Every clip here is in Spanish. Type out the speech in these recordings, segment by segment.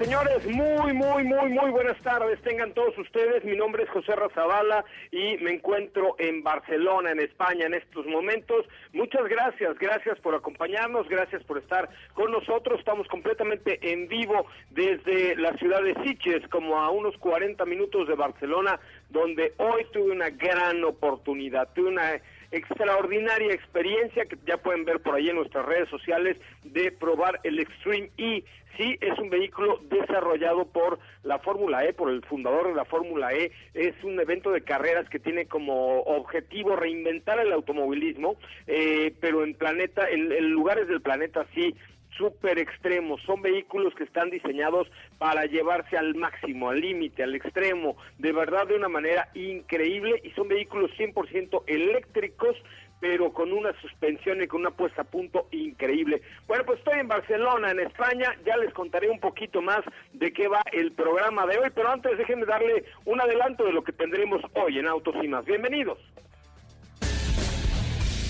Señores, muy, muy, muy, muy buenas tardes. Tengan todos ustedes. Mi nombre es José Razabala y me encuentro en Barcelona, en España, en estos momentos. Muchas gracias, gracias por acompañarnos, gracias por estar con nosotros. Estamos completamente en vivo desde la ciudad de Siches, como a unos 40 minutos de Barcelona, donde hoy tuve una gran oportunidad, tuve una extraordinaria experiencia que ya pueden ver por ahí en nuestras redes sociales de probar el Extreme E. Sí, es un vehículo desarrollado por la Fórmula E, por el fundador de la Fórmula E. Es un evento de carreras que tiene como objetivo reinventar el automovilismo, eh, pero en planeta, en lugares del planeta sí súper extremos, son vehículos que están diseñados para llevarse al máximo, al límite, al extremo, de verdad de una manera increíble y son vehículos 100% eléctricos pero con una suspensión y con una puesta a punto increíble. Bueno, pues estoy en Barcelona, en España, ya les contaré un poquito más de qué va el programa de hoy, pero antes déjenme darle un adelanto de lo que tendremos hoy en Autos y Más. Bienvenidos.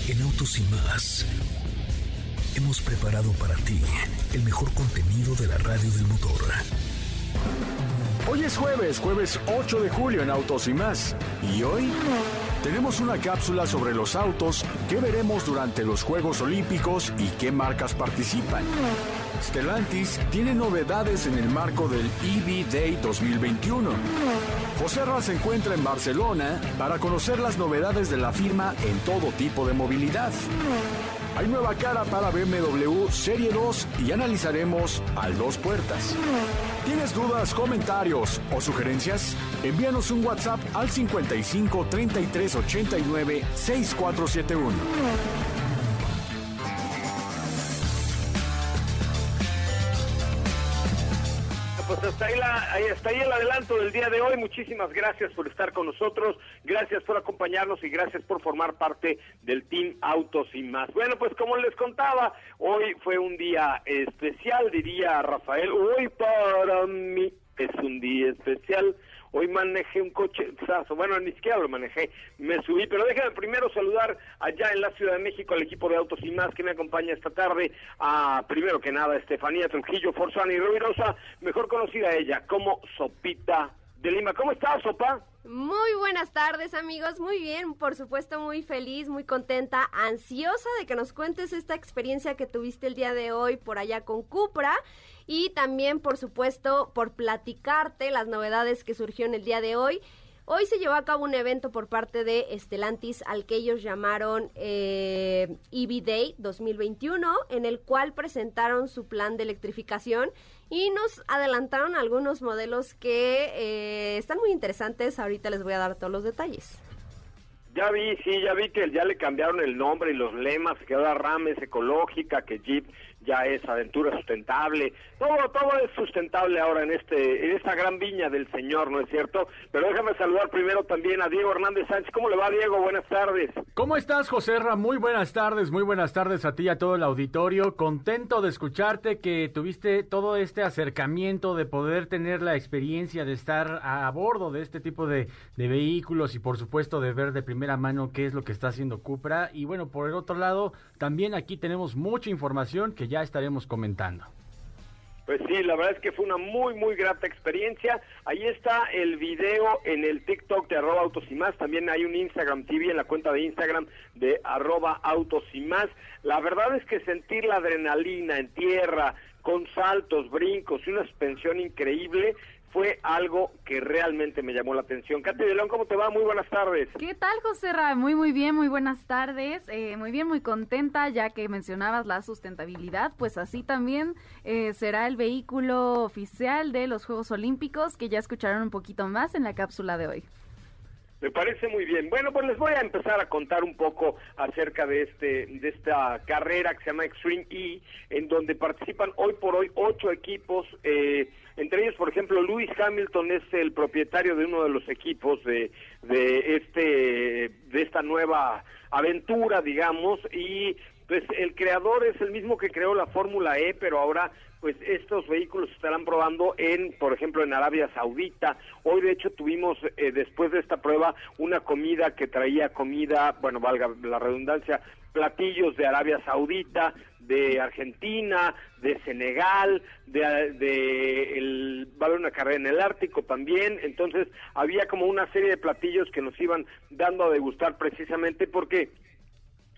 En Autos y Más hemos preparado para ti el mejor contenido de la radio del motor. Hoy es jueves, jueves 8 de julio en Autos y más. Y hoy tenemos una cápsula sobre los autos que veremos durante los Juegos Olímpicos y qué marcas participan. Stellantis tiene novedades en el marco del EV Day 2021. José Ra se encuentra en Barcelona para conocer las novedades de la firma en todo tipo de movilidad. Hay nueva cara para BMW Serie 2 y analizaremos al dos puertas. ¿Tienes dudas, comentarios o sugerencias? Envíanos un WhatsApp al 55 33 89 6471. Pues hasta ahí, la, ahí, está ahí el adelanto del día de hoy. Muchísimas gracias por estar con nosotros, gracias por acompañarnos y gracias por formar parte del Team Autos y más. Bueno, pues como les contaba, hoy fue un día especial, diría Rafael. Hoy para mí es un día especial Hoy manejé un coche, bueno, ni siquiera lo manejé, me subí, pero déjame primero saludar allá en la Ciudad de México al equipo de Autos y Más que me acompaña esta tarde, a primero que nada Estefanía Trujillo Forzani Rubirosa, mejor conocida ella como Sopita de Lima. ¿Cómo estás, Sopa? Muy buenas tardes amigos, muy bien, por supuesto muy feliz, muy contenta, ansiosa de que nos cuentes esta experiencia que tuviste el día de hoy por allá con Cupra y también por supuesto por platicarte las novedades que surgió en el día de hoy. Hoy se llevó a cabo un evento por parte de Estelantis al que ellos llamaron eh, EV Day 2021, en el cual presentaron su plan de electrificación y nos adelantaron algunos modelos que eh, están muy interesantes. Ahorita les voy a dar todos los detalles. Ya vi, sí, ya vi que ya le cambiaron el nombre y los lemas, que ahora RAM es ecológica, que Jeep ya es aventura sustentable, todo, todo es sustentable ahora en este, en esta gran viña del Señor, ¿no es cierto? Pero déjame saludar primero también a Diego Hernández Sánchez. ¿Cómo le va, Diego? Buenas tardes. ¿Cómo estás, José Ra? Muy buenas tardes, muy buenas tardes a ti y a todo el auditorio. Contento de escucharte que tuviste todo este acercamiento de poder tener la experiencia de estar a bordo de este tipo de, de vehículos y por supuesto de ver de primera mano qué es lo que está haciendo Cupra. Y bueno, por el otro lado, también aquí tenemos mucha información que ya estaremos comentando. Pues sí, la verdad es que fue una muy, muy grata experiencia. Ahí está el video en el TikTok de arroba autos y más. También hay un Instagram TV en la cuenta de Instagram de arroba autos y más. La verdad es que sentir la adrenalina en tierra, con saltos, brincos y una suspensión increíble, fue algo que realmente me llamó la atención. Katy de ¿cómo te va? Muy buenas tardes. ¿Qué tal, José Ra? Muy, muy bien, muy buenas tardes. Eh, muy bien, muy contenta, ya que mencionabas la sustentabilidad, pues así también eh, será el vehículo oficial de los Juegos Olímpicos, que ya escucharon un poquito más en la cápsula de hoy. Me parece muy bien. Bueno, pues les voy a empezar a contar un poco acerca de este de esta carrera que se llama Extreme E, en donde participan hoy por hoy ocho equipos. Eh, entre ellos, por ejemplo, Lewis Hamilton es el propietario de uno de los equipos de de este de esta nueva aventura, digamos, y pues el creador es el mismo que creó la Fórmula E, pero ahora pues estos vehículos estarán probando en, por ejemplo, en Arabia Saudita. Hoy, de hecho, tuvimos, eh, después de esta prueba, una comida que traía comida, bueno, valga la redundancia, platillos de Arabia Saudita, de Argentina, de Senegal, de, de el, va una carrera en el Ártico también, entonces había como una serie de platillos que nos iban dando a degustar precisamente porque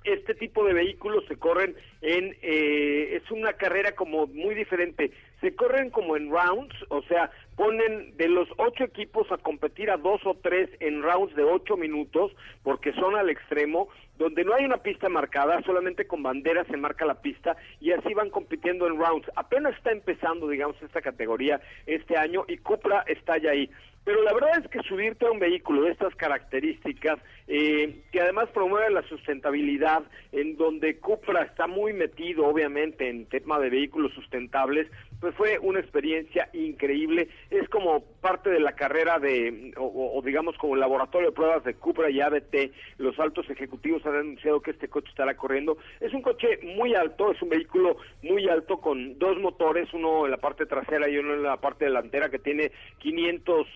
este tipo de vehículos se corren en eh, es una carrera como muy diferente. Se corren como en rounds o sea ponen de los ocho equipos a competir a dos o tres en rounds de ocho minutos porque son al extremo donde no hay una pista marcada solamente con bandera se marca la pista y así van compitiendo en rounds. Apenas está empezando digamos esta categoría este año y Cupra está ya ahí pero la verdad es que subirte a un vehículo de estas características, eh, que además promueve la sustentabilidad, en donde Cupra está muy metido, obviamente, en tema de vehículos sustentables, pues fue una experiencia increíble. Es como parte de la carrera de, o, digamos como el laboratorio de pruebas de Cupra y ABT. Los altos ejecutivos han anunciado que este coche estará corriendo. Es un coche muy alto, es un vehículo muy alto con dos motores, uno en la parte trasera y uno en la parte delantera, que tiene 500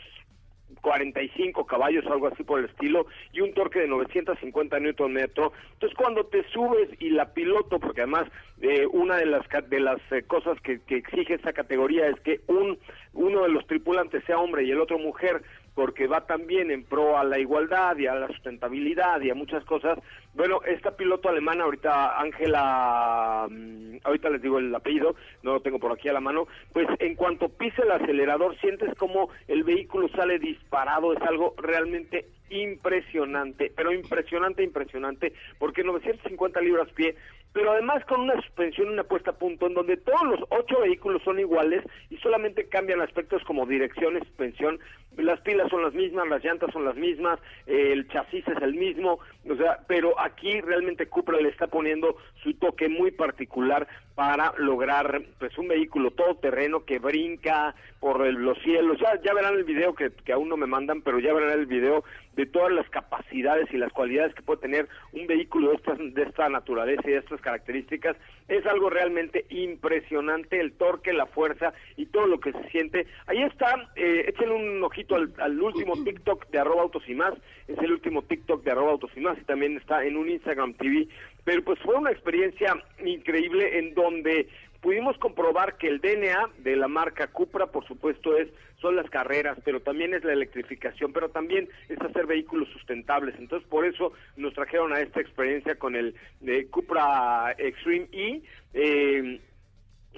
45 caballos, algo así por el estilo, y un torque de 950 newton metro. Entonces, cuando te subes y la piloto, porque además eh, una de las de las eh, cosas que, que exige esta categoría es que un uno de los tripulantes sea hombre y el otro mujer, porque va también en pro a la igualdad y a la sustentabilidad y a muchas cosas. Bueno, esta piloto alemana, ahorita Ángela, mm, ahorita les digo el apellido, no lo tengo por aquí a la mano, pues en cuanto pise el acelerador sientes como el vehículo sale disparado, es algo realmente impresionante, pero impresionante, impresionante, porque 950 libras pie pero además con una suspensión, una puesta a punto, en donde todos los ocho vehículos son iguales y solamente cambian aspectos como dirección suspensión. Las pilas son las mismas, las llantas son las mismas, el chasis es el mismo, o sea, pero aquí realmente Cupra le está poniendo su toque muy particular para lograr pues un vehículo todoterreno que brinca por los cielos. Ya, ya verán el video que, que aún no me mandan, pero ya verán el video de todas las capacidades y las cualidades que puede tener un vehículo de esta, de esta naturaleza y de estas características. Es algo realmente impresionante, el torque, la fuerza y todo lo que se siente. Ahí está, eh, échenle un ojito al, último TikTok de arroba autos y más, es el último TikTok de arroba autos y más y también está en un Instagram TV. Pero pues fue una experiencia increíble en donde pudimos comprobar que el DNA de la marca Cupra, por supuesto, es son las carreras, pero también es la electrificación, pero también es hacer vehículos sustentables. Entonces, por eso nos trajeron a esta experiencia con el de Cupra Extreme E. Eh,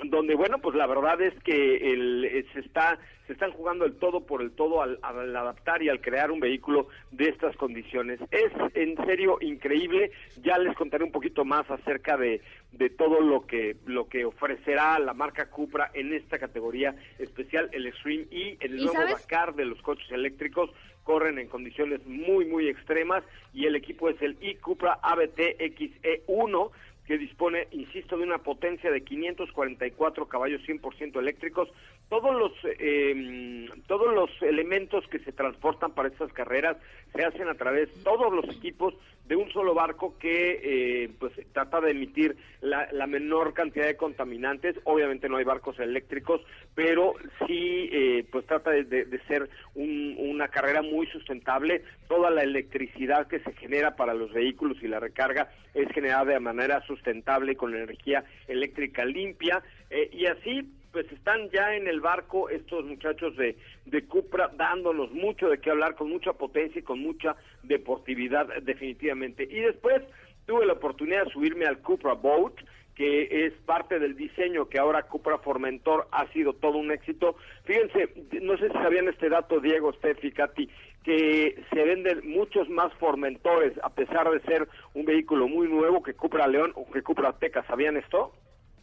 donde bueno pues la verdad es que el, eh, se está se están jugando el todo por el todo al, adaptar y al crear un vehículo de estas condiciones. Es en serio increíble. Ya les contaré un poquito más acerca de, de todo lo que lo que ofrecerá la marca Cupra en esta categoría especial el Extreme E el nuevo Dakar de los coches eléctricos. Corren en condiciones muy muy extremas y el equipo es el e Cupra ABT XE1 que dispone, insisto, de una potencia de 544 caballos 100% eléctricos. Todos los eh, todos los elementos que se transportan para estas carreras se hacen a través todos los equipos de un solo barco que eh, pues trata de emitir la, la, menor cantidad de contaminantes. Obviamente no hay barcos eléctricos, pero sí eh, pues trata de, de, ser un, una carrera muy sustentable. Toda la electricidad que se genera para los vehículos y la recarga es generada de manera sustentable con energía eléctrica limpia eh, y así pues están ya en el barco estos muchachos de, de Cupra dándonos mucho de qué hablar, con mucha potencia y con mucha deportividad definitivamente. Y después tuve la oportunidad de subirme al Cupra Boat, que es parte del diseño que ahora Cupra Formentor ha sido todo un éxito. Fíjense, no sé si sabían este dato, Diego, Steffi, Katy, que se venden muchos más Formentores, a pesar de ser un vehículo muy nuevo que Cupra León o que Cupra Teca. ¿Sabían esto?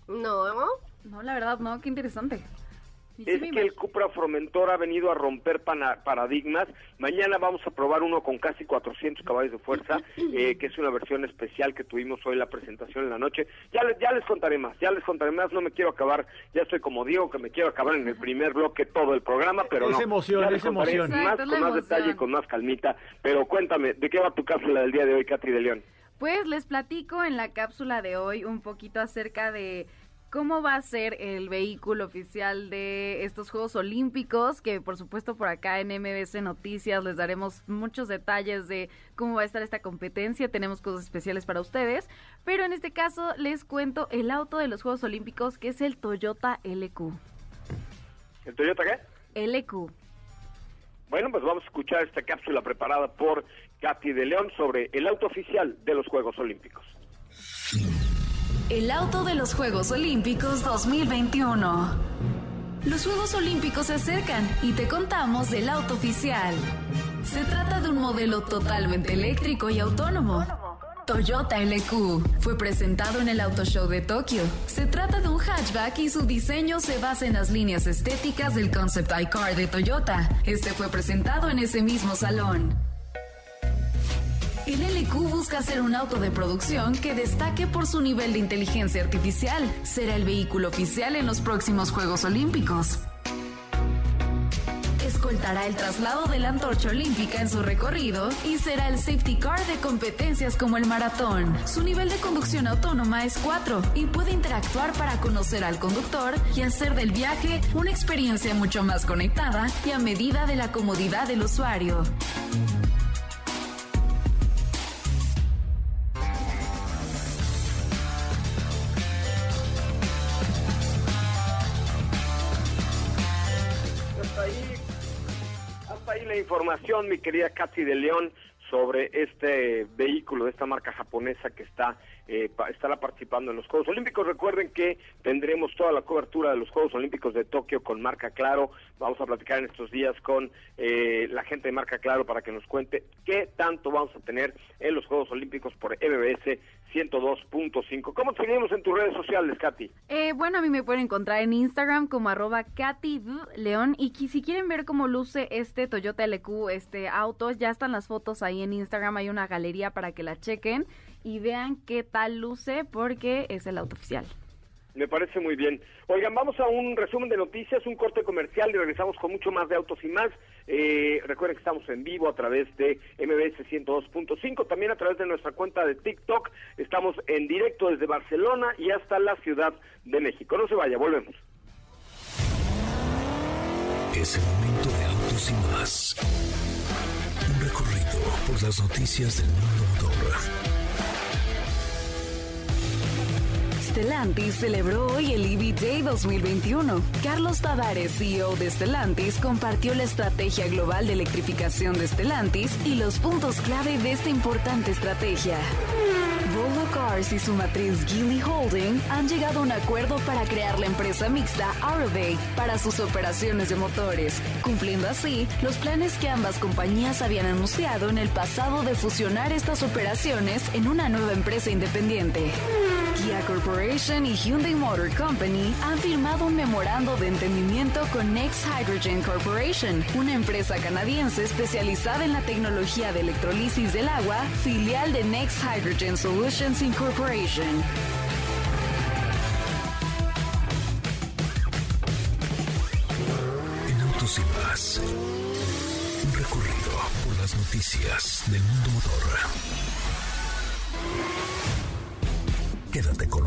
No, no, la verdad, no, qué interesante. es que el Cupra Formentor ha venido a romper paradigmas. Mañana vamos a probar uno con casi 400 caballos de fuerza, eh, que es una versión especial que tuvimos hoy en la presentación en la noche. Ya, les, ya les contaré más, ya les contaré más. No me quiero acabar, ya estoy como Diego, que me quiero acabar en el primer bloque todo el programa, pero es no. emoción, es emoción. Más, con más detalle y con más calmita. Pero cuéntame, ¿de qué va tu cápsula del día de hoy, Catri de León? Pues les platico en la cápsula de hoy un poquito acerca de cómo va a ser el vehículo oficial de estos Juegos Olímpicos, que por supuesto por acá en MBC Noticias les daremos muchos detalles de cómo va a estar esta competencia, tenemos cosas especiales para ustedes, pero en este caso les cuento el auto de los Juegos Olímpicos que es el Toyota LQ. ¿El Toyota qué? LQ. Bueno, pues vamos a escuchar esta cápsula preparada por Katy de León sobre el auto oficial de los Juegos Olímpicos. El auto de los Juegos Olímpicos 2021. Los Juegos Olímpicos se acercan y te contamos del auto oficial. Se trata de un modelo totalmente eléctrico y autónomo. Toyota LQ fue presentado en el Auto Show de Tokio. Se trata de un hatchback y su diseño se basa en las líneas estéticas del Concept iCar de Toyota. Este fue presentado en ese mismo salón. El LQ busca ser un auto de producción que destaque por su nivel de inteligencia artificial. Será el vehículo oficial en los próximos Juegos Olímpicos. Escoltará el traslado de la antorcha olímpica en su recorrido y será el safety car de competencias como el maratón. Su nivel de conducción autónoma es 4 y puede interactuar para conocer al conductor y hacer del viaje una experiencia mucho más conectada y a medida de la comodidad del usuario. Información, mi querida Katy de León, sobre este vehículo de esta marca japonesa que está eh, estará participando en los Juegos Olímpicos. Recuerden que tendremos toda la cobertura de los Juegos Olímpicos de Tokio con Marca Claro. Vamos a platicar en estos días con eh, la gente de Marca Claro para que nos cuente qué tanto vamos a tener en los Juegos Olímpicos por MBS 102.5. ¿Cómo te seguimos en tus redes sociales, Katy? Eh, bueno, a mí me pueden encontrar en Instagram como arroba Katy León y si quieren ver cómo luce este Toyota LQ, este auto, ya están las fotos ahí en Instagram, hay una galería para que la chequen y vean qué tal luce porque es el auto oficial. Me parece muy bien. Oigan, vamos a un resumen de noticias, un corte comercial y regresamos con mucho más de autos y más. Eh, recuerden que estamos en vivo a través de MBS 102.5, también a través de nuestra cuenta de TikTok. Estamos en directo desde Barcelona y hasta la Ciudad de México. No se vaya, volvemos. Es el momento de autos y más. Un recorrido por las noticias del mundo motor Stellantis celebró hoy el EV Day 2021. Carlos Tavares, CEO de Stellantis, compartió la estrategia global de electrificación de Stellantis y los puntos clave de esta importante estrategia. Volvo Cars y su matriz Geely Holding han llegado a un acuerdo para crear la empresa mixta Arroway para sus operaciones de motores, cumpliendo así los planes que ambas compañías habían anunciado en el pasado de fusionar estas operaciones en una nueva empresa independiente. Kia Corporation y Hyundai Motor Company han firmado un memorando de entendimiento con Next Hydrogen Corporation, una empresa canadiense especializada en la tecnología de electrolisis del agua, filial de Next Hydrogen Solutions Incorporation. En Autos y Más, un recorrido por las noticias del mundo motor.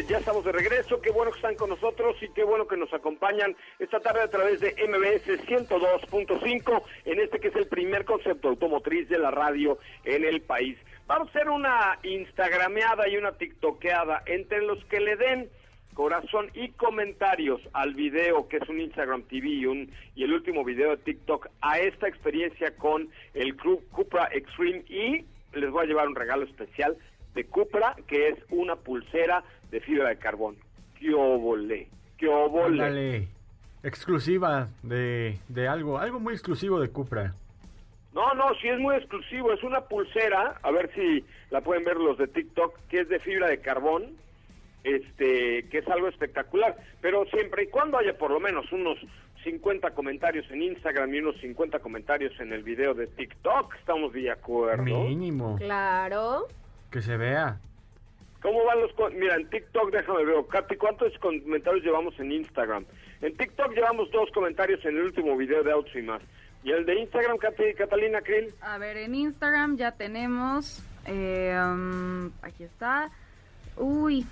Ya estamos de regreso. Qué bueno que están con nosotros y qué bueno que nos acompañan esta tarde a través de MBS 102.5 en este que es el primer concepto automotriz de la radio en el país. Vamos a hacer una instagrameada y una tiktokeada entre los que le den corazón y comentarios al video que es un Instagram TV y, un, y el último video de TikTok a esta experiencia con el Club Cupra Extreme y les voy a llevar un regalo especial de Cupra que es una pulsera de fibra de carbón. ¡Qué óvole! ¡Qué! Ándale. Exclusiva de, de algo, algo muy exclusivo de Cupra. No, no, sí es muy exclusivo. Es una pulsera, a ver si la pueden ver los de TikTok, que es de fibra de carbón, este, que es algo espectacular. Pero siempre y cuando haya por lo menos unos 50 comentarios en Instagram y unos 50 comentarios en el video de TikTok, estamos de acuerdo. Mínimo. Claro. Que se vea. ¿Cómo van los... Mira, en TikTok, déjame ver, Katy, ¿cuántos comentarios llevamos en Instagram? En TikTok llevamos dos comentarios en el último video de Autos y más. ¿Y el de Instagram, Katy, Catalina Krill? A ver, en Instagram ya tenemos. eh, um, aquí está. Uy.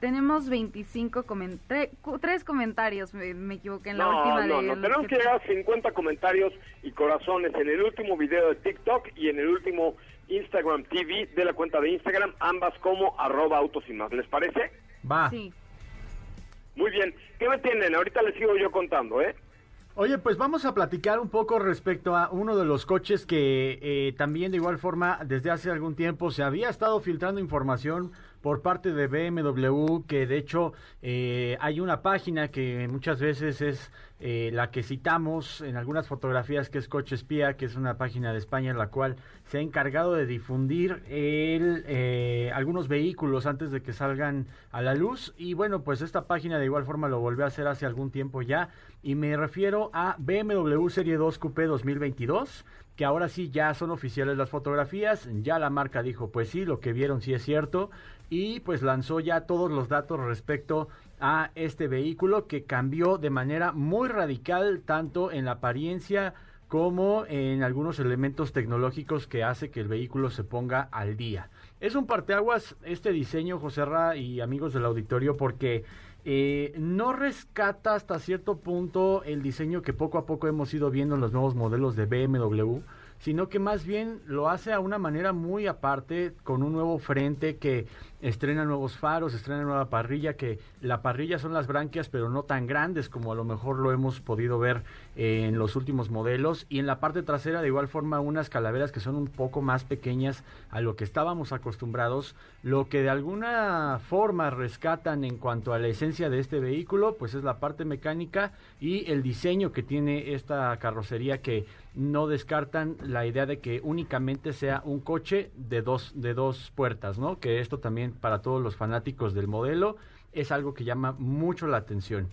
Tenemos 25 comentarios. Tres comentarios, me, me equivoqué en la no, última. no, de no, tenemos que llegar a 50 comentarios y corazones en el último video de TikTok y en el último Instagram TV de la cuenta de Instagram, ambas como arroba autos y más. ¿Les parece? Va. Sí. Muy bien. ¿Qué me tienen? Ahorita les sigo yo contando, ¿eh? Oye, pues vamos a platicar un poco respecto a uno de los coches que eh, también de igual forma desde hace algún tiempo se había estado filtrando información por parte de BMW, que de hecho eh, hay una página que muchas veces es eh, la que citamos en algunas fotografías, que es Coche Espía, que es una página de España en la cual se ha encargado de difundir el, eh, algunos vehículos antes de que salgan a la luz. Y bueno, pues esta página de igual forma lo volvió a hacer hace algún tiempo ya. Y me refiero a BMW Serie 2 Coupé 2022 que ahora sí ya son oficiales las fotografías, ya la marca dijo, pues sí, lo que vieron sí es cierto, y pues lanzó ya todos los datos respecto a este vehículo que cambió de manera muy radical tanto en la apariencia como en algunos elementos tecnológicos que hace que el vehículo se ponga al día. Es un parteaguas este diseño, José Ra y amigos del auditorio, porque eh, no rescata hasta cierto punto el diseño que poco a poco hemos ido viendo en los nuevos modelos de BMW, sino que más bien lo hace a una manera muy aparte, con un nuevo frente que estrena nuevos faros, estrena nueva parrilla, que la parrilla son las branquias, pero no tan grandes como a lo mejor lo hemos podido ver eh, en los últimos modelos, y en la parte trasera de igual forma unas calaveras que son un poco más pequeñas a lo que estábamos acostumbrados, lo que de alguna forma rescatan en cuanto a la esencia de este vehículo, pues es la parte mecánica y el diseño que tiene esta carrocería que no descartan la idea de que únicamente sea un coche de dos, de dos puertas, ¿no? Que esto también para todos los fanáticos del modelo es algo que llama mucho la atención.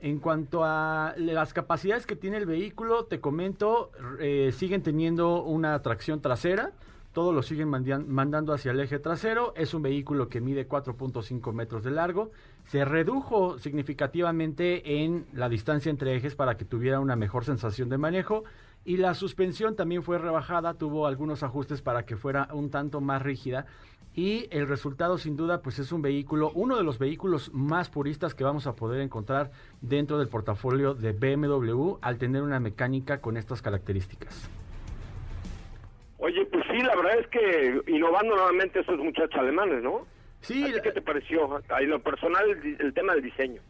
En cuanto a las capacidades que tiene el vehículo, te comento, eh, siguen teniendo una tracción trasera, todo lo siguen mandando hacia el eje trasero, es un vehículo que mide 4.5 metros de largo, se redujo significativamente en la distancia entre ejes para que tuviera una mejor sensación de manejo y la suspensión también fue rebajada, tuvo algunos ajustes para que fuera un tanto más rígida y el resultado sin duda pues es un vehículo, uno de los vehículos más puristas que vamos a poder encontrar dentro del portafolio de BMW al tener una mecánica con estas características. Oye, pues sí, la verdad es que innovando nuevamente esos muchachos alemanes, ¿no? Sí, ¿A ti ¿Qué te pareció? En lo personal, el tema del diseño.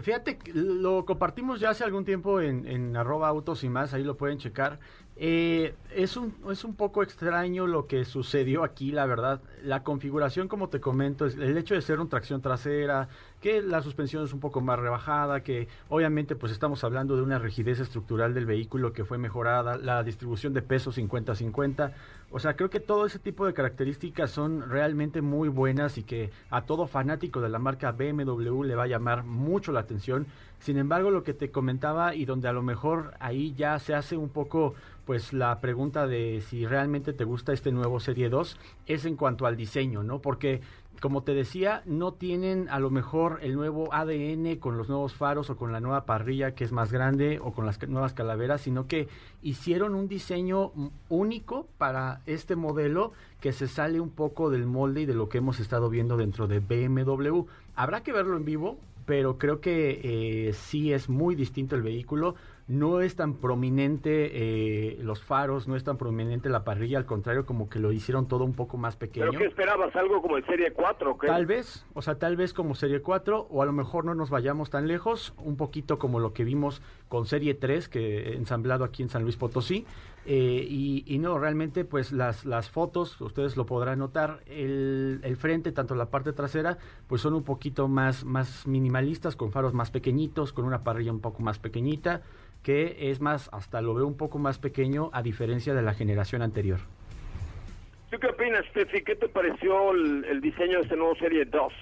Fíjate, lo compartimos ya hace algún tiempo en, en arroba autos y más, ahí lo pueden checar. Eh, es, un, es un poco extraño lo que sucedió aquí, la verdad. La configuración, como te comento, el hecho de ser un tracción trasera, que la suspensión es un poco más rebajada, que obviamente pues estamos hablando de una rigidez estructural del vehículo que fue mejorada, la distribución de peso 50-50. O sea, creo que todo ese tipo de características son realmente muy buenas y que a todo fanático de la marca BMW le va a llamar mucho la atención. Sin embargo, lo que te comentaba y donde a lo mejor ahí ya se hace un poco pues la pregunta de si realmente te gusta este nuevo Serie 2 es en cuanto al diseño, ¿no? Porque como te decía, no tienen a lo mejor el nuevo ADN con los nuevos faros o con la nueva parrilla que es más grande o con las nuevas calaveras, sino que hicieron un diseño único para este modelo que se sale un poco del molde y de lo que hemos estado viendo dentro de BMW. Habrá que verlo en vivo, pero creo que eh, sí es muy distinto el vehículo no es tan prominente eh, los faros, no es tan prominente la parrilla, al contrario, como que lo hicieron todo un poco más pequeño. ¿Pero qué esperabas? ¿Algo como el Serie 4? Tal vez, o sea, tal vez como Serie 4, o a lo mejor no nos vayamos tan lejos, un poquito como lo que vimos con Serie 3, que ensamblado aquí en San Luis Potosí. Eh, y, no, realmente, pues las, las fotos, ustedes lo podrán notar, el, el, frente, tanto la parte trasera, pues son un poquito más, más minimalistas, con faros más pequeñitos, con una parrilla un poco más pequeñita que es más, hasta lo veo un poco más pequeño a diferencia de la generación anterior. ¿Tú qué opinas, Steffi? ¿Qué te pareció el, diseño de este nuevo Serie 2?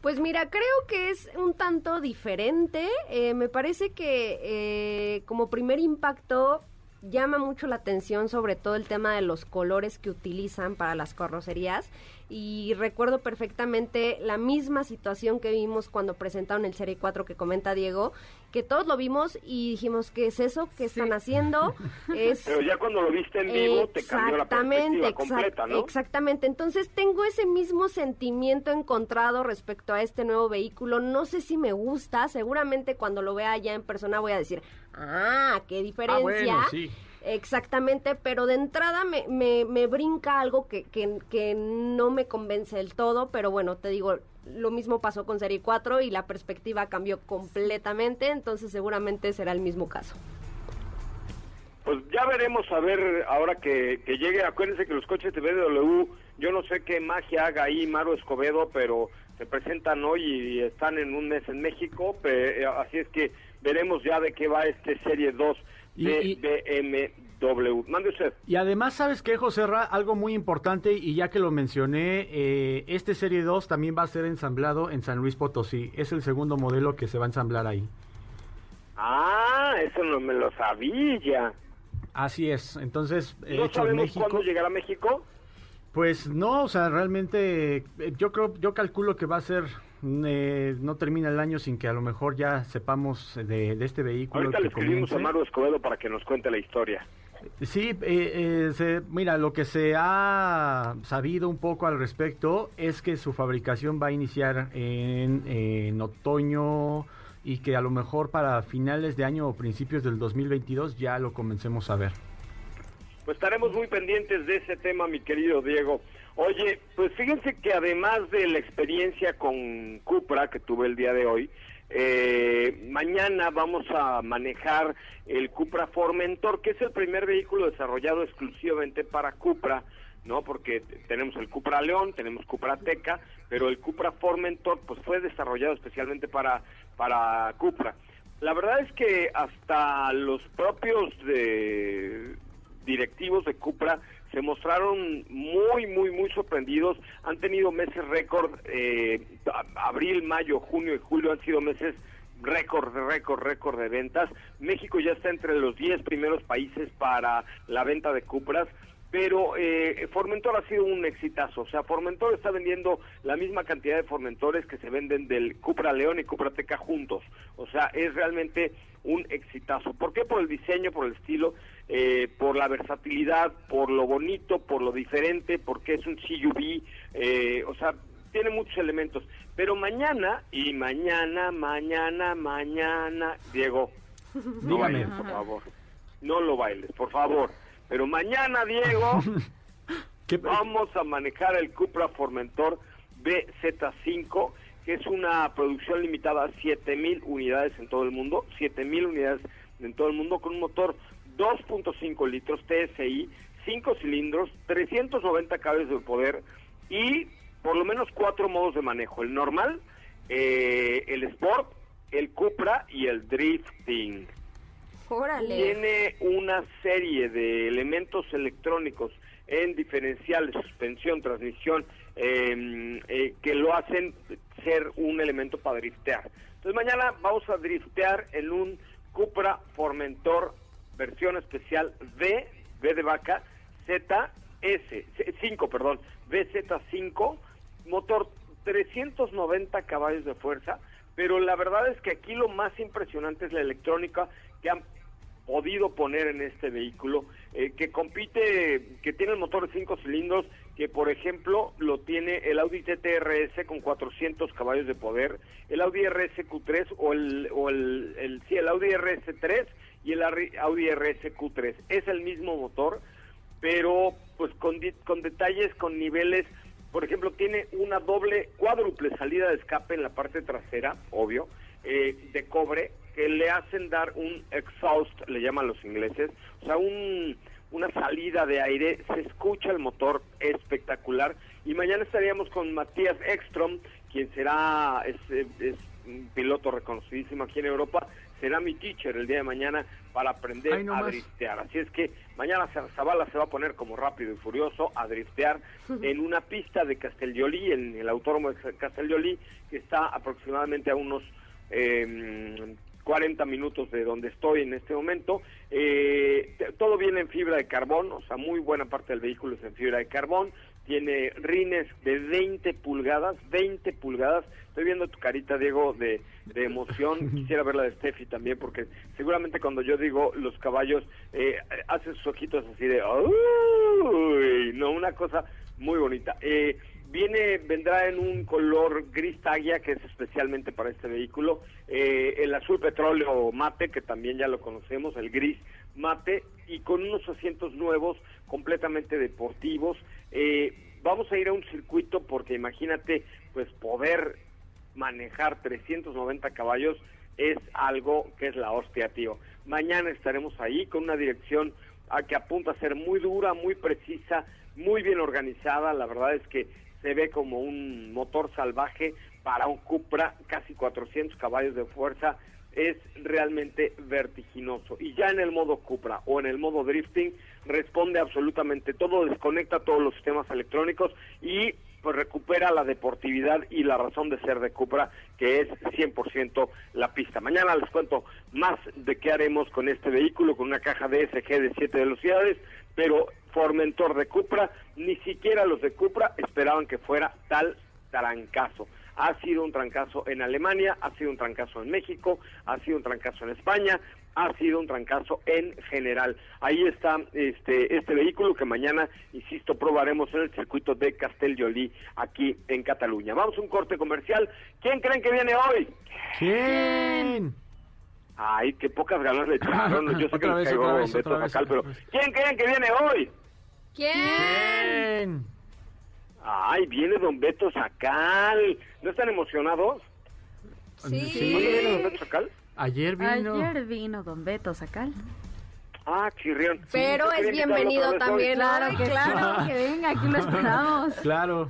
Pues mira, creo que es un tanto diferente. Eh, me parece que eh, como primer impacto llama mucho la atención sobre todo el tema de los colores que utilizan para las carrocerías. Y recuerdo perfectamente la misma situación que vimos cuando presentaron el Serie 4 que comenta Diego, que todos lo vimos y dijimos, ¿qué es eso? ¿Qué están haciendo? Es... Pero ya cuando lo viste en vivo te cambió la perspectiva completa, ¿no? Exactamente, entonces tengo ese mismo sentimiento encontrado respecto a este nuevo vehículo, no sé si me gusta, seguramente cuando lo vea ya en persona voy a decir, ah, qué diferencia. Ah, Exactamente, pero de entrada me, me, me brinca algo que, que, que, no me convence del todo, pero bueno, te digo, lo mismo pasó con Serie 4 y la perspectiva cambió completamente, entonces seguramente será el mismo caso. Pues ya veremos a ver ahora que, que llegue, acuérdense que los coches de BMW, yo no sé qué magia haga ahí Maro Escobedo, pero se presentan hoy y están en un mes en México, así es que veremos ya de qué va este Serie 2 de BMW. Mande usted. Y además, ¿sabes qué, José Ra? Algo muy importante, y ya que lo mencioné, eh, este Serie 2 también va a ser ensamblado en San Luis Potosí. Es el segundo modelo que se va a ensamblar ahí. Ah, eso no me lo sabía. Así es. Entonces, ¿No hecho sabemos México. cuándo llegará a México? Pues no, o sea, realmente eh, yo creo, yo calculo que va a ser eh, no termina el año sin que a lo mejor ya sepamos de, este vehículo. Ahorita le escribimos a Maru Escobedo para que nos cuente la historia. Sí, eh, eh mira, lo que se ha sabido un poco al respecto es que su fabricación va a iniciar en, en otoño y que a lo mejor para finales de año o principios del 2022 ya lo comencemos a ver. Pues estaremos muy pendientes de ese tema, mi querido Diego. Oye, pues fíjense que además de la experiencia con Cupra que tuve el día de hoy, eh, mañana vamos a manejar el Cupra Formentor, que es el primer vehículo desarrollado exclusivamente para Cupra, ¿no? Porque tenemos el Cupra León, tenemos Cupra Teca, pero el Cupra Formentor pues fue desarrollado especialmente para para Cupra. La verdad es que hasta los propios de directivos de Cupra se mostraron muy, muy, muy sorprendidos. Han tenido meses récord, eh, abril, mayo, junio y julio han sido meses récord, récord, récord de ventas. México ya está entre los 10 primeros países para la venta de Cupras pero eh, Formentor ha sido un exitazo. O sea, Formentor está vendiendo la misma cantidad de Formentores que se venden del Cupra León y Cupra Teca juntos. O sea, es realmente un exitazo. ¿Por qué? Por el diseño, por el estilo, eh, por la versatilidad, por lo bonito, por lo diferente, porque es un CUV. Eh, o sea, tiene muchos elementos. Pero mañana, y mañana, mañana, mañana, Diego, no bailes, por favor. No lo bailes, por favor. Pero mañana, Diego, vamos a manejar el Cupra Formentor BZ5, que es una producción limitada a 7000 unidades en todo el mundo, 7000 unidades en todo el mundo con un motor 2.5 litros TSI, 5 cilindros, 390 caballos de poder y por lo menos cuatro modos de manejo, el normal, eh, el Sport, el Cupra y el Drifting. Tiene una serie de elementos electrónicos en diferenciales, suspensión, transmisión, eh, eh, que lo hacen ser un elemento para driftear. Entonces mañana vamos a driftear en un Cupra Formentor versión especial V, V de vaca, ZS, 5, perdón, VZ5, motor 390 caballos de fuerza, pero la verdad es que aquí lo más impresionante es la electrónica que han podido poner en este vehículo, eh, que compite, que tiene el motor de 5 cilindros, que por ejemplo lo tiene el Audi TT RS con 400 caballos de poder, el Audi RS Q3 o el, o el, sí, el Audi RS3 y el Audi RS Q3. Es el mismo motor, pero pues con, con detalles, con niveles por ejemplo, tiene una doble, cuádruple salida de escape en la parte trasera, obvio, eh, de cobre, que le hacen dar un exhaust, le llaman los ingleses, o sea, un, una salida de aire, se escucha el motor espectacular. Y mañana estaríamos con Matías Ekstrom, quien será, es, es un piloto reconocidísimo aquí en Europa, será mi teacher el día de mañana para aprender no a más. driftear. Así es que mañana Zavala se va a poner como rápido y furioso a driftear en una pista de Castellolí, en el autódromo de Castellolí, que está aproximadamente a unos eh, 40 minutos de donde estoy en este momento. Eh, todo viene en fibra de carbón, o sea, muy buena parte del vehículo es en fibra de carbón. Tiene rines de 20 pulgadas, 20 pulgadas. Estoy viendo tu carita, Diego, de, de emoción. Quisiera ver la de Steffi también, porque seguramente cuando yo digo los caballos, eh, hacen sus ojitos así de... "Uy", no, una cosa muy bonita. Eh, viene, vendrá en un color gris tagia, que es especialmente para este vehículo. Eh, el azul petróleo mate, que también ya lo conocemos, el gris mate, y con unos asientos nuevos, completamente deportivos. Eh, vamos a ir a un circuito porque imagínate, pues poder manejar 390 caballos es algo que es la hostia, tío. Mañana estaremos ahí con una dirección a que apunta a ser muy dura, muy precisa, muy bien organizada. La verdad es que se ve como un motor salvaje para un Cupra, casi 400 caballos de fuerza. Es realmente vertiginoso. Y ya en el modo Cupra o en el modo drifting responde absolutamente todo, desconecta todos los sistemas electrónicos y pues recupera la deportividad y la razón de ser de Cupra, que es 100% la pista. Mañana les cuento más de qué haremos con este vehículo, con una caja DSG de 7 velocidades, pero Formentor de Cupra, ni siquiera los de Cupra esperaban que fuera tal trancazo. Ha sido un trancazo en Alemania, ha sido un trancazo en México, ha sido un trancazo en España, ha sido un trancazo en general. Ahí está este este vehículo que mañana, insisto, probaremos en el circuito de Castellolí aquí en Cataluña. Vamos a un corte comercial. ¿Quién creen que viene hoy? ¿Quién? Ay, qué pocas ganas le echaron. Yo sé que Otra les vez, caigo vez, Beto otra vez, Sacal, pero. ¿quién creen que viene hoy? ¿Quién? Ay, viene don Beto Sacal. ¿No están emocionados? Sí. ¿Cuándo viene don Beto Sacal? Ayer vino. Ayer vino Don Beto Sacal. Ah, chirrión. Pero Yo es bienvenido también. Claro que claro. sí, que venga, aquí lo esperamos. Claro.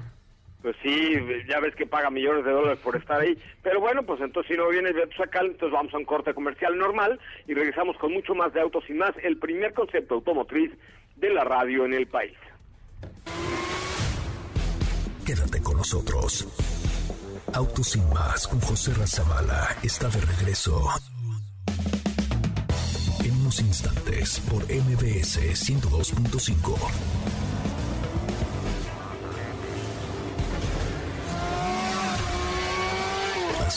Pues sí, ya ves que paga millones de dólares por estar ahí. Pero bueno, pues entonces si no viene Beto Sacal, entonces vamos a un corte comercial normal y regresamos con mucho más de autos y más, el primer concepto automotriz de la radio en el país. Quédate con nosotros. Autos sin más con José Razabala está de regreso. En unos instantes por MBS 102.5.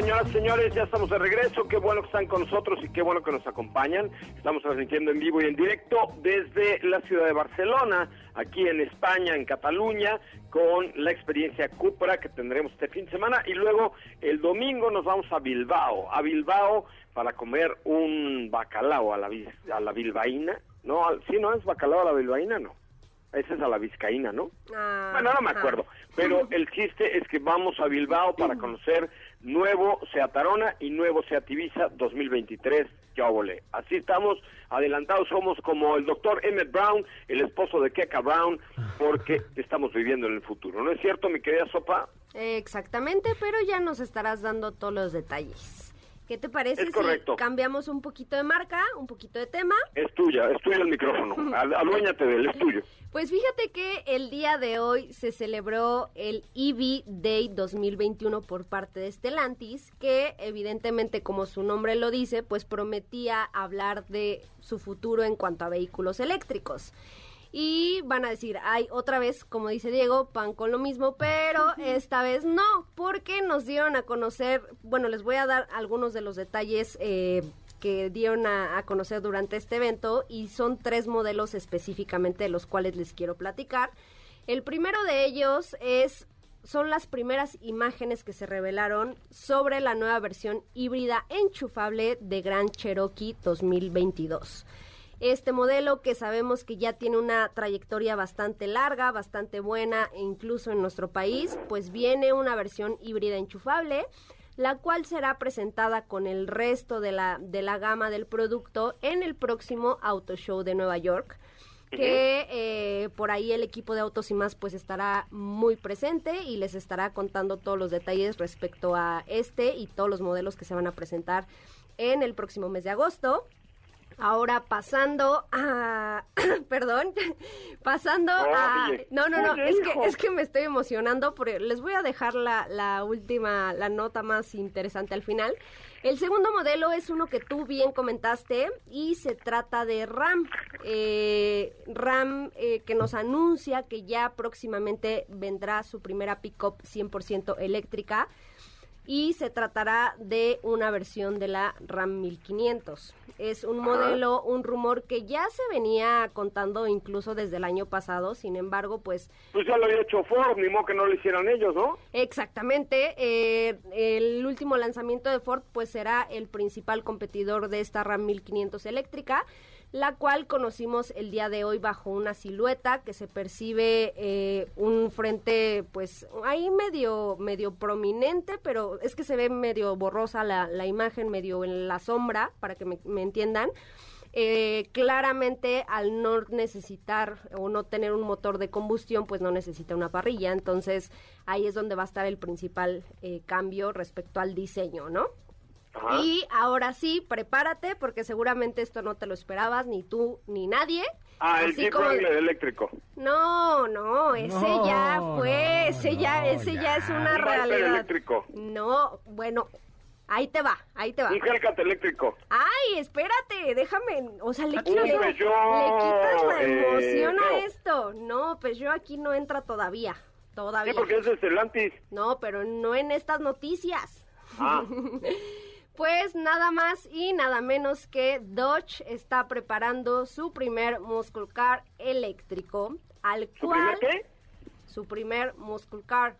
Señoras y señores, ya estamos de regreso. Qué bueno que están con nosotros y qué bueno que nos acompañan. Estamos transmitiendo en vivo y en directo desde la ciudad de Barcelona, aquí en España, en Cataluña, con la experiencia Cupra que tendremos este fin de semana. Y luego el domingo nos vamos a Bilbao, a Bilbao para comer un bacalao a la, a la bilbaína. No, sí, no es bacalao a la bilbaína, no. Esa es a la vizcaína, ¿no? Ah, bueno, no me acuerdo. Pero el chiste es que vamos a Bilbao para conocer nuevo Seat Arona y nuevo Seat Ibiza 2023. Ya volé. Así estamos adelantados, somos como el doctor Emmett Brown, el esposo de Keka Brown, porque estamos viviendo en el futuro. ¿No es cierto, mi querida Sopa? Exactamente, pero ya nos estarás dando todos los detalles. ¿Qué te parece Es correcto. si cambiamos un poquito de marca, un poquito de tema? Es tuya, es tuyo el micrófono. Aduéñate de él, es tuyo. Pues fíjate que el día de hoy se celebró el EV Day 2021 por parte de Stellantis, que evidentemente, como su nombre lo dice, pues prometía hablar de su futuro en cuanto a vehículos eléctricos. Y van a decir, ay, otra vez, como dice Diego, pan con lo mismo, pero esta vez no, porque nos dieron a conocer, bueno, les voy a dar algunos de los detalles eh, que dieron a, a conocer durante este evento y son tres modelos específicamente de los cuales les quiero platicar. El primero de ellos es son las primeras imágenes que se revelaron sobre la nueva versión híbrida enchufable de Grand Cherokee 2022. Este modelo que sabemos que ya tiene una trayectoria bastante larga, bastante buena, e incluso en nuestro país, pues viene una versión híbrida enchufable, la cual será presentada con el resto de la, de la gama del producto en el próximo Auto Show de Nueva York que eh, por ahí el equipo de Autos y más pues estará muy presente y les estará contando todos los detalles respecto a este y todos los modelos que se van a presentar en el próximo mes de agosto. Ahora pasando a, perdón, pasando a, no, no, no, es que es que me estoy emocionando porque les voy a dejar la, la última, la nota más interesante al final. El segundo modelo es uno que tú bien comentaste y se trata de RAM. Eh, RAM eh, que nos anuncia que ya próximamente vendrá su primera pickup 100% eléctrica y se tratará de una versión de la RAM 1500. Es un modelo, un rumor que ya se venía contando incluso desde el año pasado, sin embargo, pues Pues ya lo había hecho Ford, ni modo que no lo hicieran ellos, ¿no? Exactamente. eh, el último lanzamiento de Ford pues será el principal competidor de esta RAM 1500 eléctrica, la cual conocimos el día de hoy bajo una silueta que se percibe eh, un frente pues ahí medio medio prominente, pero es que se ve medio borrosa la, la imagen, medio en la sombra, para que me, entiendan. Eh, claramente al no necesitar o no tener un motor de combustión, pues no necesita una parrilla. Entonces ahí es donde va a estar el principal eh, cambio respecto al diseño, ¿no? Ajá. Y ahora sí, prepárate porque seguramente esto no te lo esperabas ni tú ni nadie. Ah, el Así como- eléctrico. No, no, ese No, ya no, fue, ese ya, no, ese ya, ya. es una Un Viper realidad. eléctrico. No, bueno, ahí te va, ahí te va. Un Hellcat eléctrico. Ay, espérate, déjame, o sea, le, quito- le Peugeot, quitas la eh, emoción a feo. esto. No, pues yo aquí no entra todavía, todavía. Sí, porque es de Stellantis. No, pero no en estas noticias. Ah, Pues nada más y nada menos que Dodge está preparando su primer muscle car eléctrico, al ¿su cual primer qué? su primer muscle car.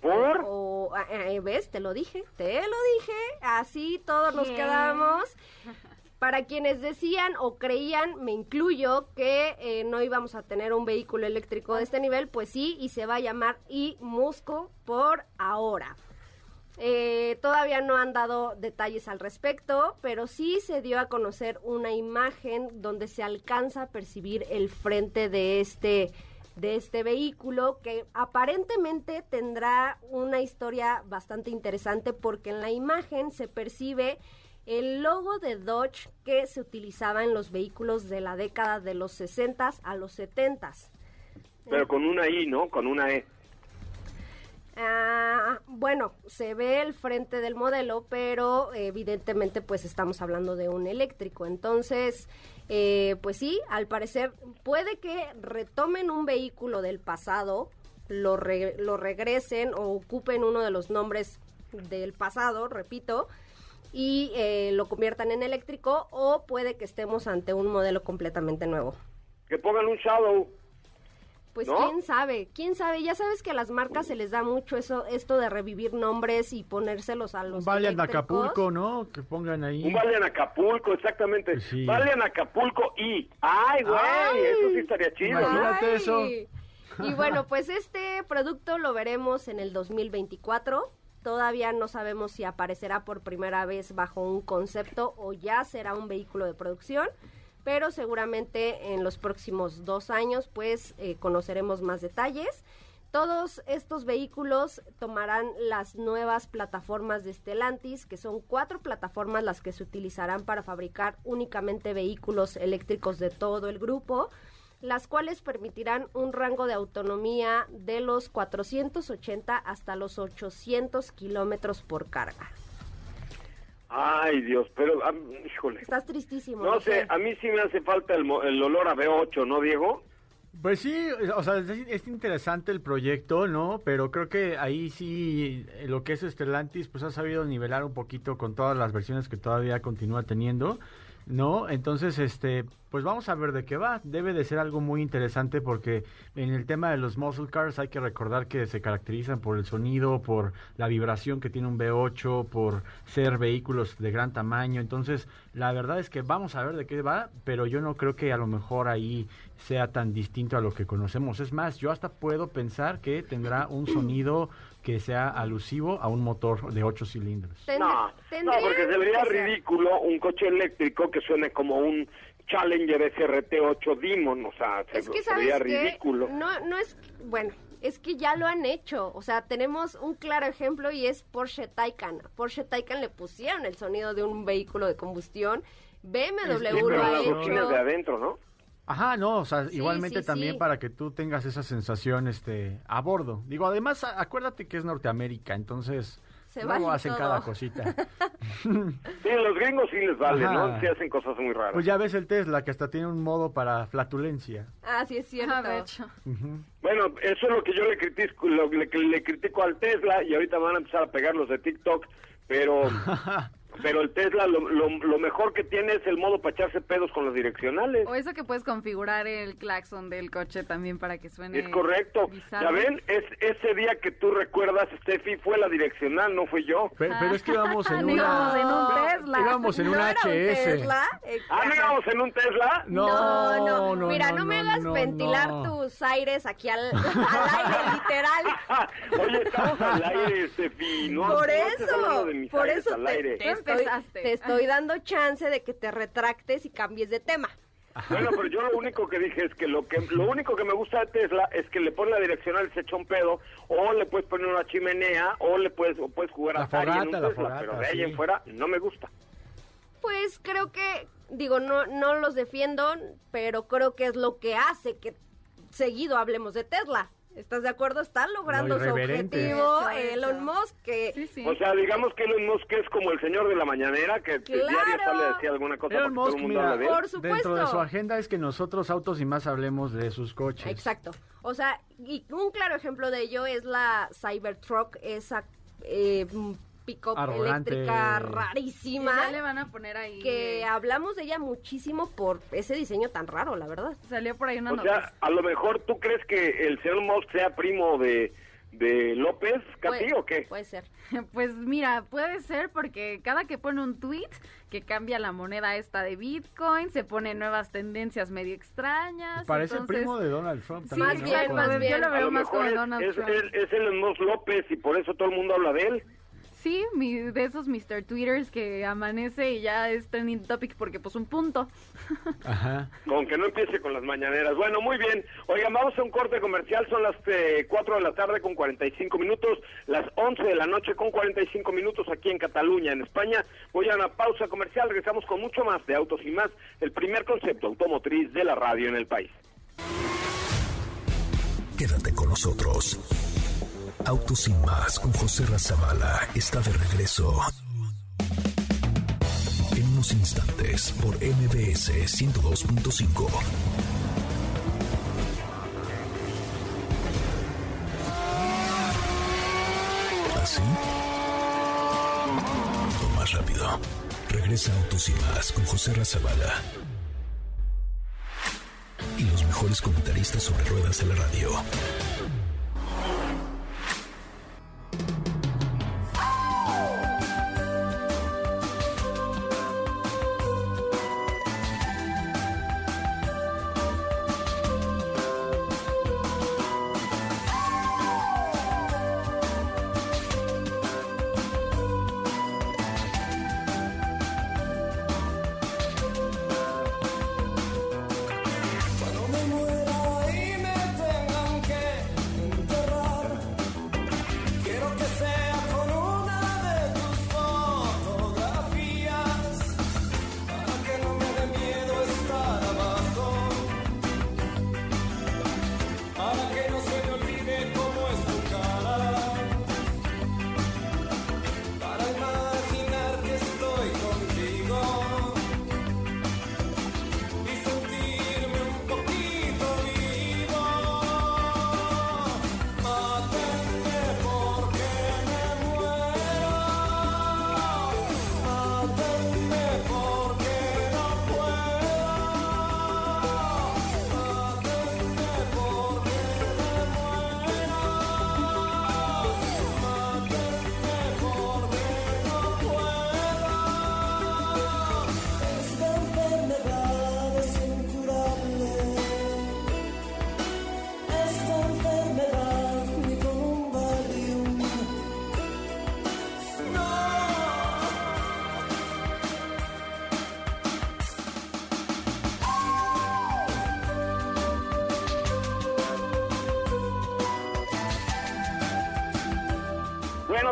¿Por? O, eh, ¿Ves? Te lo dije, te lo dije. Así todos nos quedamos. Para quienes decían o creían, me incluyo, que eh, no íbamos a tener un vehículo eléctrico de este nivel, pues sí, y se va a llamar iMusco por ahora. Eh, todavía no han dado detalles al respecto, pero sí se dio a conocer una imagen donde se alcanza a percibir el frente de este de este vehículo que aparentemente tendrá una historia bastante interesante porque en la imagen se percibe el logo de Dodge que se utilizaba en los vehículos de la década de los 60 a los 70 Pero con una I, ¿no? Con una E. Ah, bueno, se ve el frente del modelo, pero evidentemente pues estamos hablando de un eléctrico. Entonces, eh, pues sí, al parecer puede que retomen un vehículo del pasado, lo, lo regresen o ocupen uno de los nombres del pasado, repito, y eh, lo conviertan en eléctrico o puede que estemos ante un modelo completamente nuevo. Que pongan un Shadow. Pues quién sabe, quién sabe, ya sabes que a las marcas se les da mucho eso, esto de revivir nombres y ponérselos a los Vayan a Acapulco, ¿no? Que pongan ahí. Un Vayan Acapulco, exactamente. Sí. Vayan Acapulco y... ¡Ay, güey! Eso sí estaría chido, Imagínate eso. Y bueno, pues este producto lo veremos en el 2024. Todavía no sabemos si aparecerá por primera vez bajo un concepto o ya será un vehículo de producción pero seguramente en los próximos dos años pues eh, conoceremos más detalles. Todos estos vehículos tomarán las nuevas plataformas de Stellantis, que son cuatro plataformas las que se utilizarán para fabricar únicamente vehículos eléctricos de todo el grupo, las cuales permitirán un rango de autonomía de los 480 hasta los 800 kilómetros por carga. Ay, Dios, pero, híjole. Estás tristísimo. No, sé, a mí sí me hace falta el, el olor a B8, ¿no, Diego? Pues sí, o sea, es, interesante el proyecto, ¿no? Pero creo que ahí sí lo que es Stellantis, pues ha sabido nivelar un poquito con todas las versiones que todavía continúa teniendo. ¿no? Entonces, este, pues vamos a ver de qué va. Debe de ser algo muy interesante porque en el tema de los muscle cars hay que recordar que se caracterizan por el sonido, por la vibración que tiene un V8, por ser vehículos de gran tamaño. Entonces, la verdad es que vamos a ver de qué va, pero yo no creo que a lo mejor ahí sea tan distinto a lo que conocemos. Es más, yo hasta puedo pensar que tendrá un sonido que sea alusivo a un motor de ocho cilindros. No, no porque sería ridículo un coche eléctrico que suene como un Challenger SRT8 Demon, o sea, es que, sería ridículo. No, no es, bueno, es que ya lo han hecho, o sea, tenemos un claro ejemplo y es Porsche Taycan. Porsche Taycan le pusieron el sonido de un vehículo de combustión, BMW lo ha hecho. de adentro, ¿no? Ajá, no, o sea, igualmente también para que tú tengas esa sensación este, a bordo. Digo, además, acuérdate que es Norteamérica, entonces se luego hacen cada cosita. sí, los gringos sí les vale, ¿no? Sí hacen cosas muy raras. Pues ya ves el Tesla, que hasta tiene un modo para flatulencia. Ah, sí es cierto. Ah, de hecho. Bueno, eso es lo que yo le critico, lo, le, le critico al Tesla y ahorita van a empezar a pegar los de TikTok, pero... Pero el Tesla lo, lo, mejor que tiene es el modo para echarse pedos con los direccionales. O eso que puedes configurar el claxon del coche también para que suene. Es correcto. Ya ven, es, ese día que tú recuerdas, Steffi, fue la direccional, no fui yo. Pero, es que íbamos en, una... íbamos en un Tesla. Íbamos en un HS. ah, ¿no íbamos en un Tesla? No, no. no, Mira, no, me hagas ventilar tus aires aquí al, al aire, literal. Oye, estamos al aire, Steffi. No, por eso, por eso al te estoy dando chance de que te retractes y cambies de tema. Bueno, pero yo lo único que dije es que lo que lo único que me gusta de Tesla es que le pone la direccional y se echa un pedo, o le puedes poner una chimenea, o le puedes o puedes jugar a Atari en un Tesla, pero de ahí en fuera no me gusta. Pues creo que, digo, no, no los defiendo, pero creo que es lo que hace que seguido hablemos de Tesla. ¿Estás de acuerdo? Está logrando su objetivo Elon Musk. Que... O sea, digamos que Elon Musk es como el señor de la mañanera que diario sale a decir alguna cosa Elon Musk, mira, Por supuesto. Dentro de su agenda es que nosotros autos y más hablemos de sus coches. Exacto. O sea, y un claro ejemplo de ello es la Cybertruck, esa eh, pick-up eléctrica rarísima. ya le van a poner ahí. Que hablamos de ella muchísimo por ese diseño tan raro, la verdad. Salió por ahí una O sea, a lo mejor tú crees que el señor Musk sea primo de, de López Castillo o qué? Puede ser. Pues mira, puede ser porque cada que pone un tweet que cambia la moneda esta de Bitcoin, se pone nuevas tendencias medio extrañas. Parece primo de Donald Trump. También, más bien, más bien. Yo lo veo más como Donald Trump. Es, es el Musk López y por eso todo el mundo habla de él. Sí, mi, de esos Mr. Twitters que amanece y ya es trending topic porque pues un punto. Ajá. Con que no empiece con las mañaneras. Bueno, muy bien. Oigan, vamos a un corte comercial. Son las eh, 4 de la tarde con 45 minutos, las 11 de la noche con 45 minutos aquí en Cataluña, en España. Voy a una pausa comercial. Regresamos con mucho más de Autos y Más, el primer concepto automotriz de la radio en el país. Quédate con nosotros. Autos sin más con José Razabala está de regreso. En unos instantes por MBS 102.5. ¿Así? O más rápido. Regresa Autos y más con José Razabala. Y los mejores comentaristas sobre ruedas de la radio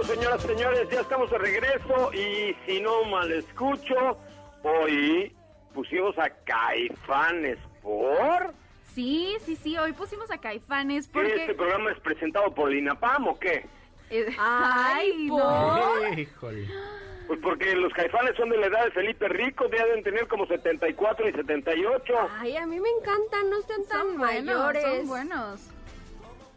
Bueno, señoras, señores, ya estamos de regreso y si no mal escucho, hoy pusimos a Caifanes por... Sí, sí, sí, hoy pusimos a Caifanes ¿Qué, porque... ¿Este programa es presentado por el INAPAM o qué? Eh, Ay, no. ¿por? Híjole. Pues porque los Caifanes son de la edad de Felipe Rico, deben tener como 74 y 78. Ay, a mí me encantan, no estén tan Son buenos, mayores. son buenos.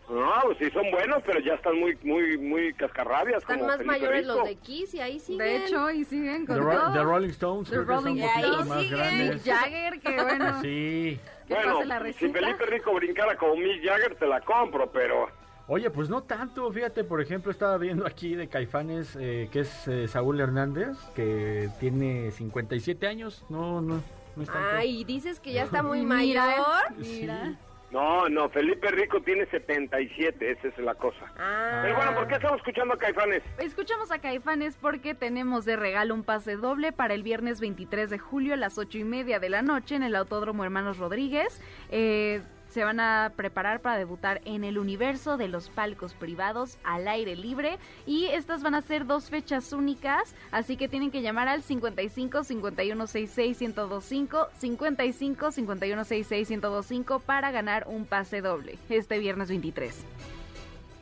No, pues sí son buenos, pero ya están muy muy muy cascarrabias Están como más Felipe mayores Rico. los de Kiss y ahí siguen. De hecho, y siguen The, con Ro- todo. The Rolling Stones, The Rolling Stones más siguen. Mick Jagger, que bueno. Sí. Que Bueno, la si. Felipe Rico brincara como Mick Jagger, te la compro, pero... Oye, pues no tanto, fíjate, por ejemplo, estaba viendo aquí de Caifanes, eh, que es eh, Saúl Hernández, que tiene 57 años, no, no, no es tanto. Ay, dices que ya está muy Mira, mayor. Mira. No, no, Felipe Rico tiene 77, esa es la cosa. Ah. Pero bueno, ¿por qué estamos escuchando a Caifanes? Escuchamos a Caifanes porque tenemos de regalo un pase doble para el viernes 23 de julio a las ocho y media de la noche en el Autódromo Hermanos Rodríguez. Eh, se van a preparar para debutar en el universo de los palcos privados al aire libre y estas van a ser dos fechas únicas, así que tienen que llamar al 55 51 66 1025 55 51 66 1025 para ganar un pase doble este viernes 23.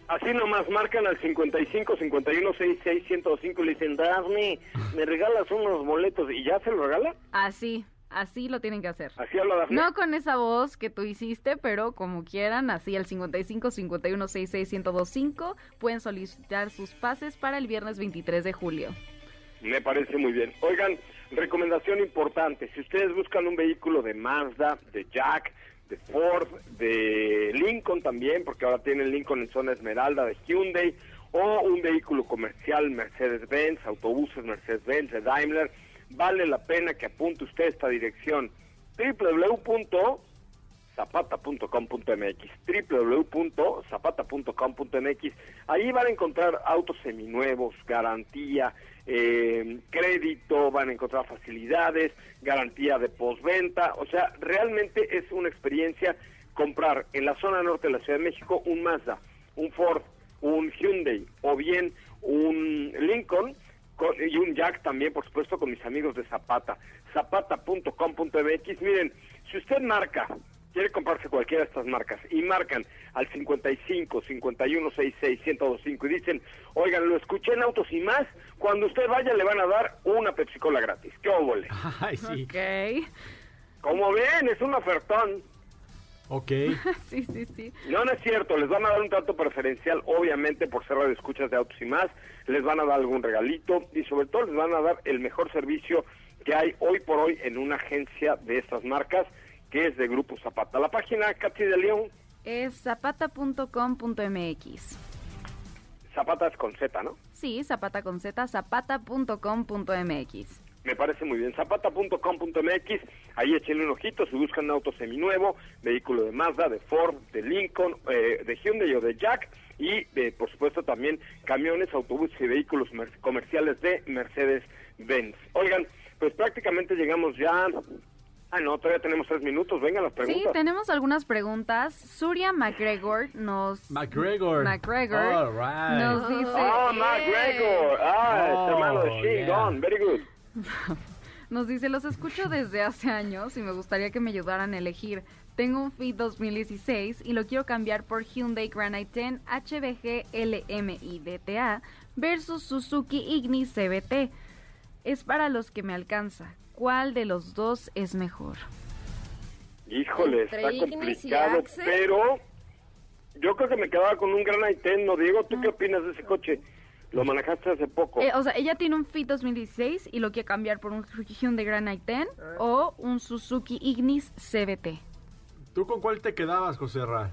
Así nomás marcan al 55 51 66 105 y le dicen, Dafne, me regalas unos boletos y ya se lo regala. Así, así lo tienen que hacer. Así habla Dafne. No con esa voz que tú hiciste, pero como quieran, así al 55 51 66 1025 pueden solicitar sus pases para el viernes 23 de julio. Me parece muy bien. Oigan, recomendación importante, si ustedes buscan un vehículo de Mazda, de Jack, de Ford, de Lincoln también, porque ahora tienen Lincoln en zona Esmeralda, de Hyundai, o un vehículo comercial Mercedes-Benz, autobuses Mercedes-Benz, de Daimler, vale la pena que apunte usted esta dirección. www.zapata.com.mx www.zapata.com.mx Ahí van a encontrar autos seminuevos, garantía, eh, crédito, van a encontrar facilidades, garantía de postventa, o sea, realmente es una experiencia comprar en la zona norte de la Ciudad de México un Mazda, un Ford, un Hyundai o bien un Lincoln con- y un Jack también, por supuesto, con mis amigos de Zapata, zapata.com.mx. Miren, si usted marca, quiere comprarse cualquiera de estas marcas y marcan al 55 51 66 1025 y dicen, oigan, lo escuché en Autos y más, cuando usted vaya le van a dar una Pepsi Cola gratis. ¿Qué óvole? Ay, sí. Ok. Como ven, es un ofertón. Ok. sí, sí, sí. No, no es cierto, les van a dar un trato preferencial, obviamente, por ser radio escuchas de autos y más, les van a dar algún regalito y sobre todo les van a dar el mejor servicio que hay hoy por hoy en una agencia de estas marcas, que es de Grupo Zapata. La página, Katy de León, Es zapata.com.mx. Zapata es con Z, ¿no? Sí, zapata con z, zapata.com.mx. Me parece muy bien. Zapata.com.mx, ahí échenle un ojito si buscan un auto seminuevo, vehículo de Mazda, de Ford, de Lincoln, eh, de Hyundai o de Jack y eh, por supuesto también camiones, autobuses y vehículos mer- comerciales de Mercedes-Benz. Oigan, pues prácticamente llegamos ya... Ah, no, todavía tenemos tres minutos. Vengan las Sí, preguntas. tenemos algunas preguntas. Surya McGregor nos... McGregor. McGregor All right. nos dice... Oh, McGregor. Ah, Oh, es hermano de yeah. Gone. Very good. Nos dice, los escucho desde hace años y me gustaría que me ayudaran a elegir. Tengo un Fit 2016 y lo quiero cambiar por Hyundai Granite 10 HBG LMI DTA versus Suzuki Ignis CBT. Es para los que me alcanza. ¿Cuál de los dos es mejor? Híjole, Entre está complicado, pero yo creo que me quedaba con un Granite 10, ¿no, Diego? ¿Tú qué opinas de ese coche? Lo manejaste hace poco. Eh, o sea, ella tiene un Fit 2016 y lo quiere cambiar por un Hyundai Granite 10 o un Suzuki Ignis CBT. ¿Tú con cuál te quedabas, José Ra?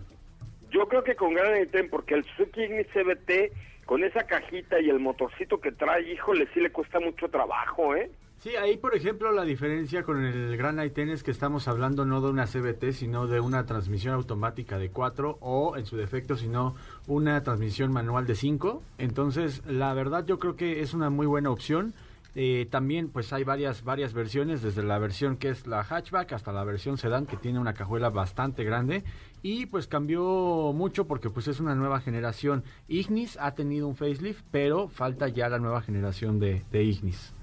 Yo creo que con Granite 10, porque el Suzuki Ignis CBT, con esa cajita y el motorcito que trae, híjole, sí le cuesta mucho trabajo, ¿eh? Sí, ahí por ejemplo la diferencia con el Gran i10 es que estamos hablando no de una CBT, sino de una transmisión automática de 4 o en su defecto, sino una transmisión manual de 5. Entonces, la verdad yo creo que es una muy buena opción. Eh, también pues hay varias varias versiones, desde la versión que es la hatchback hasta la versión sedán que tiene una cajuela bastante grande y pues cambió mucho porque pues es una nueva generación. Ignis ha tenido un facelift, pero falta ya la nueva generación de Ignis.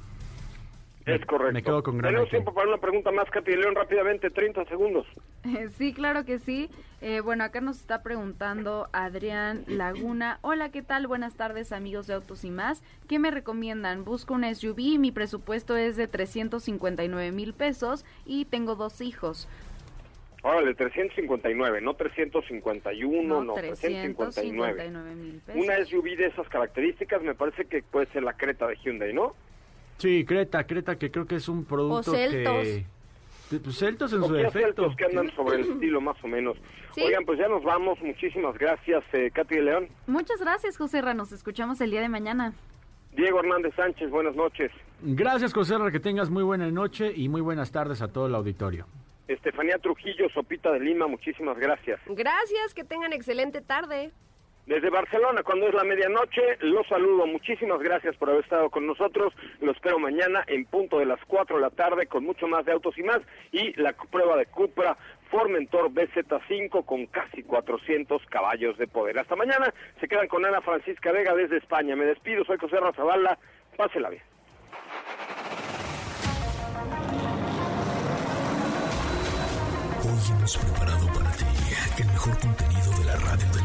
Es correcto. Me quedo con Gran Tenemos i10. tiempo para una pregunta más, Katy León, rápidamente, 30 segundos. Eh, Sí, claro que sí. Eh, bueno, acá nos está preguntando Adrián Laguna. Hola, ¿qué tal? Buenas tardes, amigos de Autos y más. ¿Qué me recomiendan? Busco una SUV, mi presupuesto es de 359 mil pesos y tengo dos hijos. Órale, 359, no 351, no, 359. 359 mil pesos. Una SUV de esas características me parece que puede ser la Creta de Hyundai, ¿no? Sí, Creta, Creta, que creo que es un producto Celtos. que... Pues Celtos en O su defecto. que andan sobre el estilo más o menos. Sí. Oigan, pues ya nos vamos. Muchísimas gracias, eh, Katy de León. Muchas gracias, José Ra. Nos escuchamos el día de mañana. Diego Hernández Sánchez, buenas noches. Gracias, José, Ra, que tengas muy buena noche y muy buenas tardes a todo el auditorio. Estefanía Trujillo, Sopita de Lima, muchísimas gracias. Gracias, que tengan excelente tarde. Desde Barcelona, cuando es la medianoche, los saludo. Muchísimas gracias por haber estado con nosotros. Lo espero mañana en punto de las 4 de la tarde con mucho más de autos y más. Y la prueba de Cupra Formentor BZ5 con casi 400 caballos de poder. Hasta mañana. Se quedan con Ana Francisca Vega desde España. Me despido. Soy José Razabala. Pásela bien. Hoy hemos preparado para ti el mejor contenido de la radio del